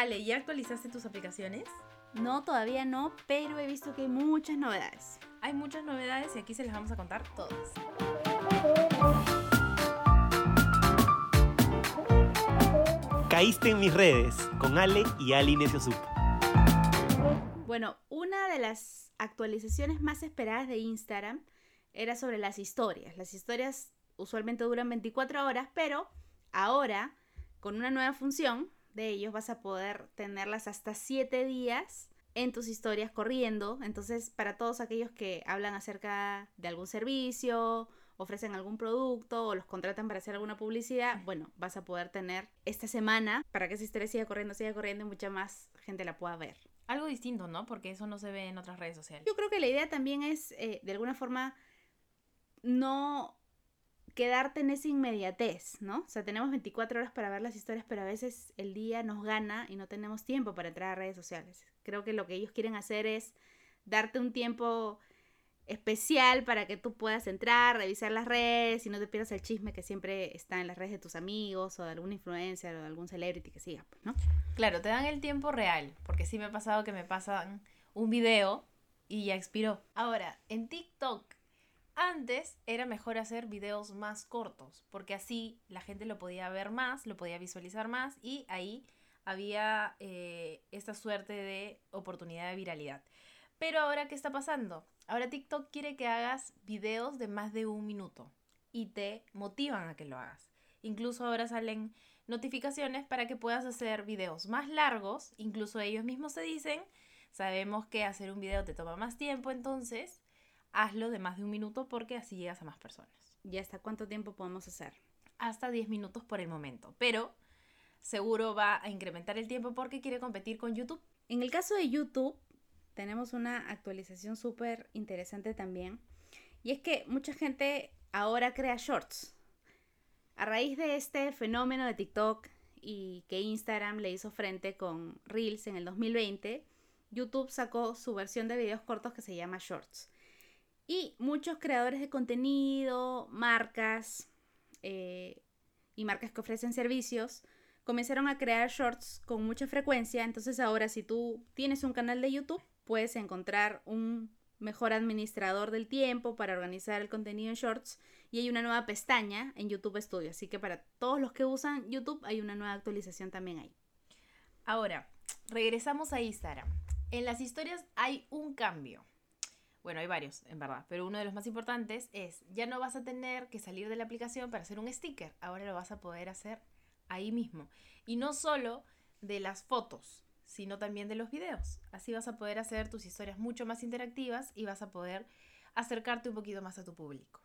Ale, ¿ya actualizaste tus aplicaciones? No, todavía no, pero he visto que hay muchas novedades. Hay muchas novedades y aquí se les vamos a contar todas. Caíste en mis redes con Ale y Ali Sup. Bueno, una de las actualizaciones más esperadas de Instagram era sobre las historias. Las historias usualmente duran 24 horas, pero ahora, con una nueva función de ellos, vas a poder tenerlas hasta 7 días en tus historias corriendo. Entonces, para todos aquellos que hablan acerca de algún servicio, ofrecen algún producto o los contratan para hacer alguna publicidad, bueno, vas a poder tener esta semana para que esa historia siga corriendo, siga corriendo y mucha más gente la pueda ver. Algo distinto, ¿no? Porque eso no se ve en otras redes sociales. Yo creo que la idea también es, eh, de alguna forma, no quedarte en esa inmediatez, ¿no? O sea, tenemos 24 horas para ver las historias, pero a veces el día nos gana y no tenemos tiempo para entrar a redes sociales. Creo que lo que ellos quieren hacer es darte un tiempo especial para que tú puedas entrar, revisar las redes y no te pierdas el chisme que siempre está en las redes de tus amigos o de alguna influencer o de algún celebrity que siga, pues, ¿no? Claro, te dan el tiempo real, porque sí me ha pasado que me pasan un video y ya expiró. Ahora, en TikTok antes era mejor hacer videos más cortos, porque así la gente lo podía ver más, lo podía visualizar más y ahí había eh, esta suerte de oportunidad de viralidad. Pero ahora, ¿qué está pasando? Ahora TikTok quiere que hagas videos de más de un minuto y te motivan a que lo hagas. Incluso ahora salen notificaciones para que puedas hacer videos más largos. Incluso ellos mismos se dicen, sabemos que hacer un video te toma más tiempo, entonces hazlo de más de un minuto porque así llegas a más personas. ¿Y hasta cuánto tiempo podemos hacer? Hasta 10 minutos por el momento, pero seguro va a incrementar el tiempo porque quiere competir con YouTube. En el caso de YouTube, tenemos una actualización súper interesante también. Y es que mucha gente ahora crea shorts. A raíz de este fenómeno de TikTok y que Instagram le hizo frente con Reels en el 2020, YouTube sacó su versión de videos cortos que se llama Shorts. Y muchos creadores de contenido, marcas eh, y marcas que ofrecen servicios comenzaron a crear shorts con mucha frecuencia. Entonces ahora si tú tienes un canal de YouTube, puedes encontrar un mejor administrador del tiempo para organizar el contenido en shorts y hay una nueva pestaña en YouTube Studio. Así que para todos los que usan YouTube hay una nueva actualización también ahí. Ahora, regresamos a Instagram. En las historias hay un cambio. Bueno, hay varios, en verdad, pero uno de los más importantes es, ya no vas a tener que salir de la aplicación para hacer un sticker, ahora lo vas a poder hacer ahí mismo. Y no solo de las fotos, sino también de los videos. Así vas a poder hacer tus historias mucho más interactivas y vas a poder acercarte un poquito más a tu público.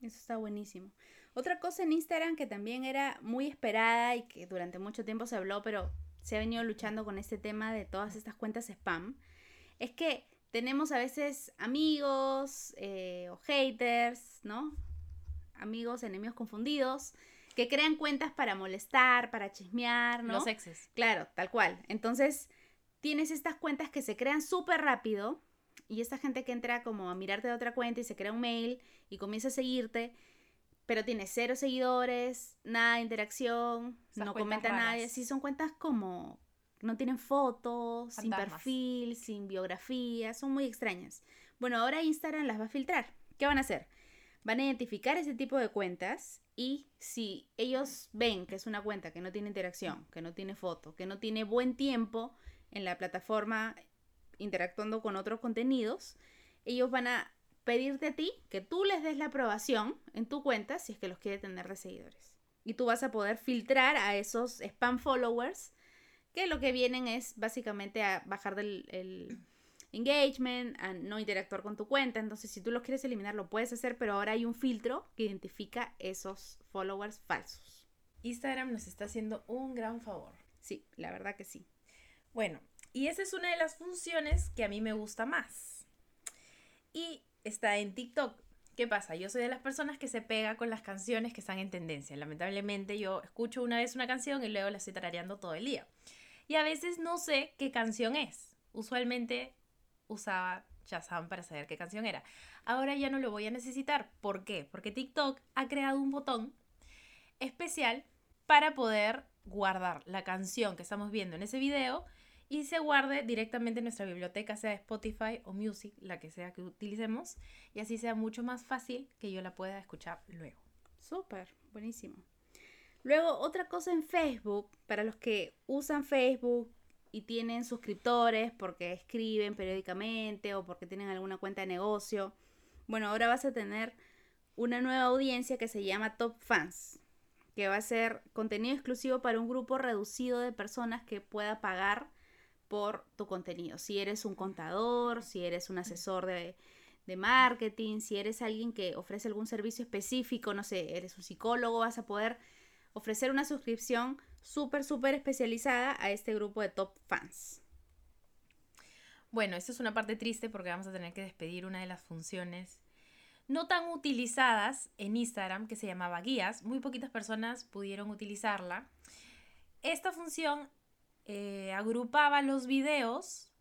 Eso está buenísimo. Otra cosa en Instagram que también era muy esperada y que durante mucho tiempo se habló, pero se ha venido luchando con este tema de todas estas cuentas spam, es que tenemos a veces amigos eh, o haters, ¿no? Amigos, enemigos confundidos, que crean cuentas para molestar, para chismear, ¿no? Los exes. Claro, tal cual. Entonces, tienes estas cuentas que se crean súper rápido y esta gente que entra como a mirarte de otra cuenta y se crea un mail y comienza a seguirte, pero tiene cero seguidores, nada de interacción, no comenta nadie. Sí, son cuentas como no tienen fotos, sin perfil, sin biografía, son muy extrañas. Bueno, ahora Instagram las va a filtrar. ¿Qué van a hacer? Van a identificar ese tipo de cuentas y si ellos ven que es una cuenta que no tiene interacción, que no tiene foto, que no tiene buen tiempo en la plataforma interactuando con otros contenidos, ellos van a pedirte a ti que tú les des la aprobación en tu cuenta si es que los quiere tener de seguidores. Y tú vas a poder filtrar a esos spam followers que lo que vienen es básicamente a bajar del el engagement, a no interactuar con tu cuenta. Entonces, si tú los quieres eliminar, lo puedes hacer, pero ahora hay un filtro que identifica esos followers falsos. Instagram nos está haciendo un gran favor. Sí, la verdad que sí. Bueno, y esa es una de las funciones que a mí me gusta más. Y está en TikTok. ¿Qué pasa? Yo soy de las personas que se pega con las canciones que están en tendencia. Lamentablemente yo escucho una vez una canción y luego la estoy tarareando todo el día y a veces no sé qué canción es. Usualmente usaba Shazam para saber qué canción era. Ahora ya no lo voy a necesitar. ¿Por qué? Porque TikTok ha creado un botón especial para poder guardar la canción que estamos viendo en ese video y se guarde directamente en nuestra biblioteca, sea Spotify o Music, la que sea que utilicemos, y así sea mucho más fácil que yo la pueda escuchar luego. Súper, buenísimo. Luego, otra cosa en Facebook, para los que usan Facebook y tienen suscriptores porque escriben periódicamente o porque tienen alguna cuenta de negocio, bueno, ahora vas a tener una nueva audiencia que se llama Top Fans, que va a ser contenido exclusivo para un grupo reducido de personas que pueda pagar por tu contenido. Si eres un contador, si eres un asesor de, de marketing, si eres alguien que ofrece algún servicio específico, no sé, eres un psicólogo, vas a poder ofrecer una suscripción súper, súper especializada a este grupo de top fans. Bueno, esto es una parte triste porque vamos a tener que despedir una de las funciones no tan utilizadas en Instagram que se llamaba guías. Muy poquitas personas pudieron utilizarla. Esta función eh, agrupaba los videos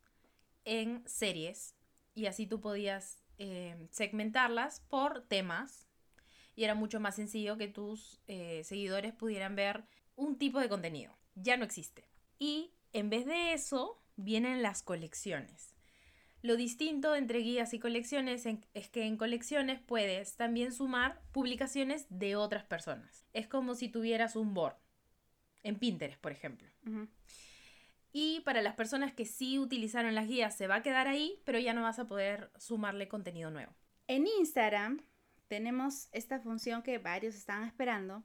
en series y así tú podías eh, segmentarlas por temas y era mucho más sencillo que tus eh, seguidores pudieran ver un tipo de contenido. Ya no existe. Y en vez de eso, vienen las colecciones. Lo distinto entre guías y colecciones es que en colecciones puedes también sumar publicaciones de otras personas. Es como si tuvieras un board en Pinterest, por ejemplo. Y para las personas que sí utilizaron las guías se va a quedar ahí, pero ya no vas a poder sumarle contenido nuevo. En Instagram tenemos esta función que varios están esperando,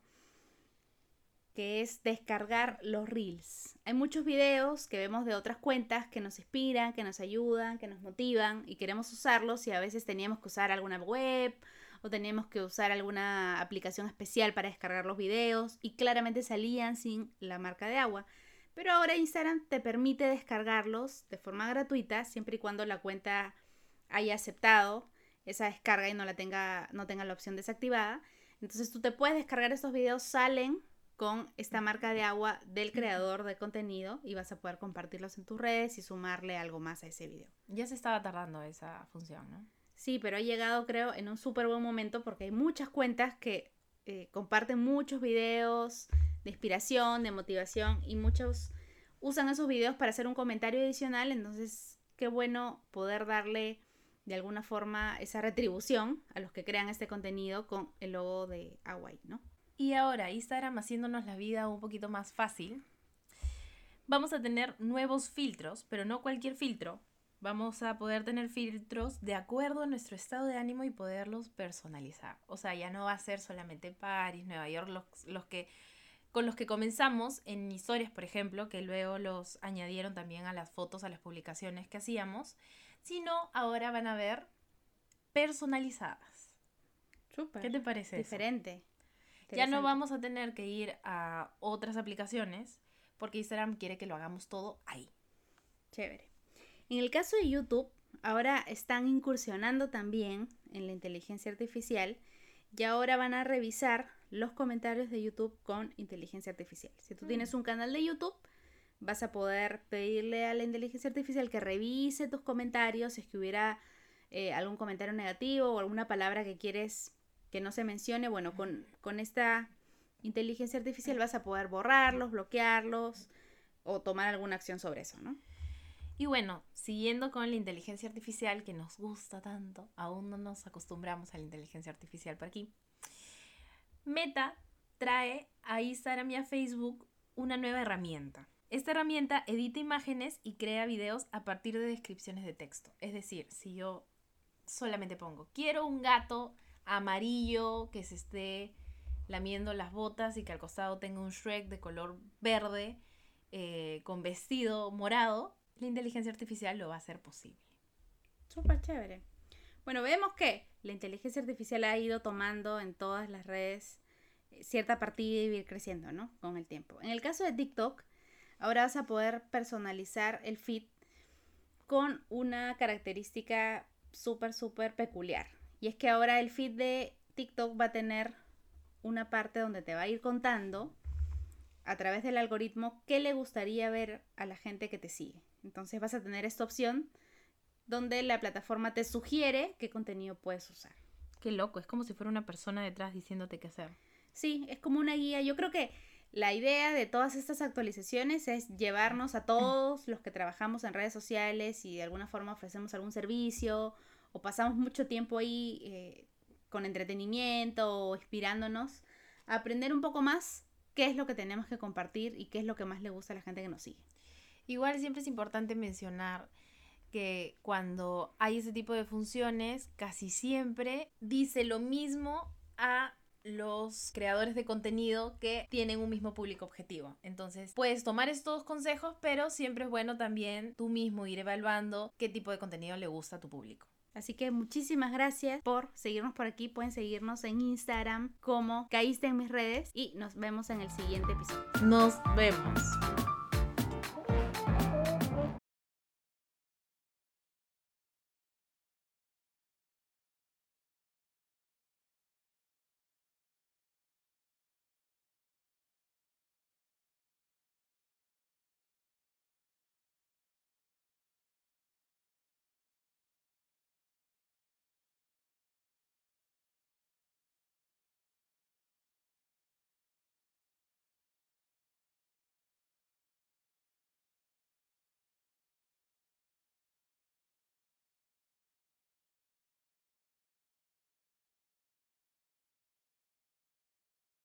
que es descargar los reels. Hay muchos videos que vemos de otras cuentas que nos inspiran, que nos ayudan, que nos motivan y queremos usarlos y a veces teníamos que usar alguna web o teníamos que usar alguna aplicación especial para descargar los videos y claramente salían sin la marca de agua. Pero ahora Instagram te permite descargarlos de forma gratuita siempre y cuando la cuenta haya aceptado esa descarga y no la tenga, no tenga la opción desactivada. Entonces tú te puedes descargar estos videos, salen con esta marca de agua del creador de contenido y vas a poder compartirlos en tus redes y sumarle algo más a ese video. Ya se estaba tardando esa función, ¿no? Sí, pero ha llegado creo en un súper buen momento porque hay muchas cuentas que eh, comparten muchos videos de inspiración, de motivación y muchos usan esos videos para hacer un comentario adicional, entonces qué bueno poder darle de alguna forma esa retribución a los que crean este contenido con el logo de Hawaii, ¿no? Y ahora Instagram haciéndonos la vida un poquito más fácil. Vamos a tener nuevos filtros, pero no cualquier filtro. Vamos a poder tener filtros de acuerdo a nuestro estado de ánimo y poderlos personalizar. O sea, ya no va a ser solamente París, Nueva York, los, los que con los que comenzamos en historias, por ejemplo, que luego los añadieron también a las fotos, a las publicaciones que hacíamos sino ahora van a ver personalizadas. ¿Qué te parece? Diferente. Ya no vamos a tener que ir a otras aplicaciones porque Instagram quiere que lo hagamos todo ahí. Chévere. En el caso de YouTube, ahora están incursionando también en la inteligencia artificial y ahora van a revisar los comentarios de YouTube con inteligencia artificial. Si tú tienes mm. un canal de YouTube, vas a poder pedirle a la inteligencia artificial que revise tus comentarios, si es que hubiera eh, algún comentario negativo o alguna palabra que quieres que no se mencione, bueno, con, con esta inteligencia artificial vas a poder borrarlos, bloquearlos o tomar alguna acción sobre eso, ¿no? Y bueno, siguiendo con la inteligencia artificial que nos gusta tanto, aún no nos acostumbramos a la inteligencia artificial por aquí. Meta trae a Instagram y a Facebook una nueva herramienta. Esta herramienta edita imágenes y crea videos a partir de descripciones de texto. Es decir, si yo solamente pongo, quiero un gato amarillo que se esté lamiendo las botas y que al costado tenga un Shrek de color verde eh, con vestido morado, la inteligencia artificial lo va a hacer posible. Súper chévere. Bueno, vemos que la inteligencia artificial ha ido tomando en todas las redes eh, cierta partida y ir creciendo, ¿no? Con el tiempo. En el caso de TikTok, Ahora vas a poder personalizar el feed con una característica súper, súper peculiar. Y es que ahora el feed de TikTok va a tener una parte donde te va a ir contando a través del algoritmo qué le gustaría ver a la gente que te sigue. Entonces vas a tener esta opción donde la plataforma te sugiere qué contenido puedes usar. Qué loco, es como si fuera una persona detrás diciéndote qué hacer. Sí, es como una guía. Yo creo que La idea de todas estas actualizaciones es llevarnos a todos los que trabajamos en redes sociales y de alguna forma ofrecemos algún servicio o pasamos mucho tiempo ahí eh, con entretenimiento o inspirándonos a aprender un poco más qué es lo que tenemos que compartir y qué es lo que más le gusta a la gente que nos sigue. Igual siempre es importante mencionar que cuando hay ese tipo de funciones, casi siempre dice lo mismo a los creadores de contenido que tienen un mismo público objetivo. Entonces, puedes tomar estos consejos, pero siempre es bueno también tú mismo ir evaluando qué tipo de contenido le gusta a tu público. Así que muchísimas gracias por seguirnos por aquí. Pueden seguirnos en Instagram como caíste en mis redes y nos vemos en el siguiente episodio. Nos vemos.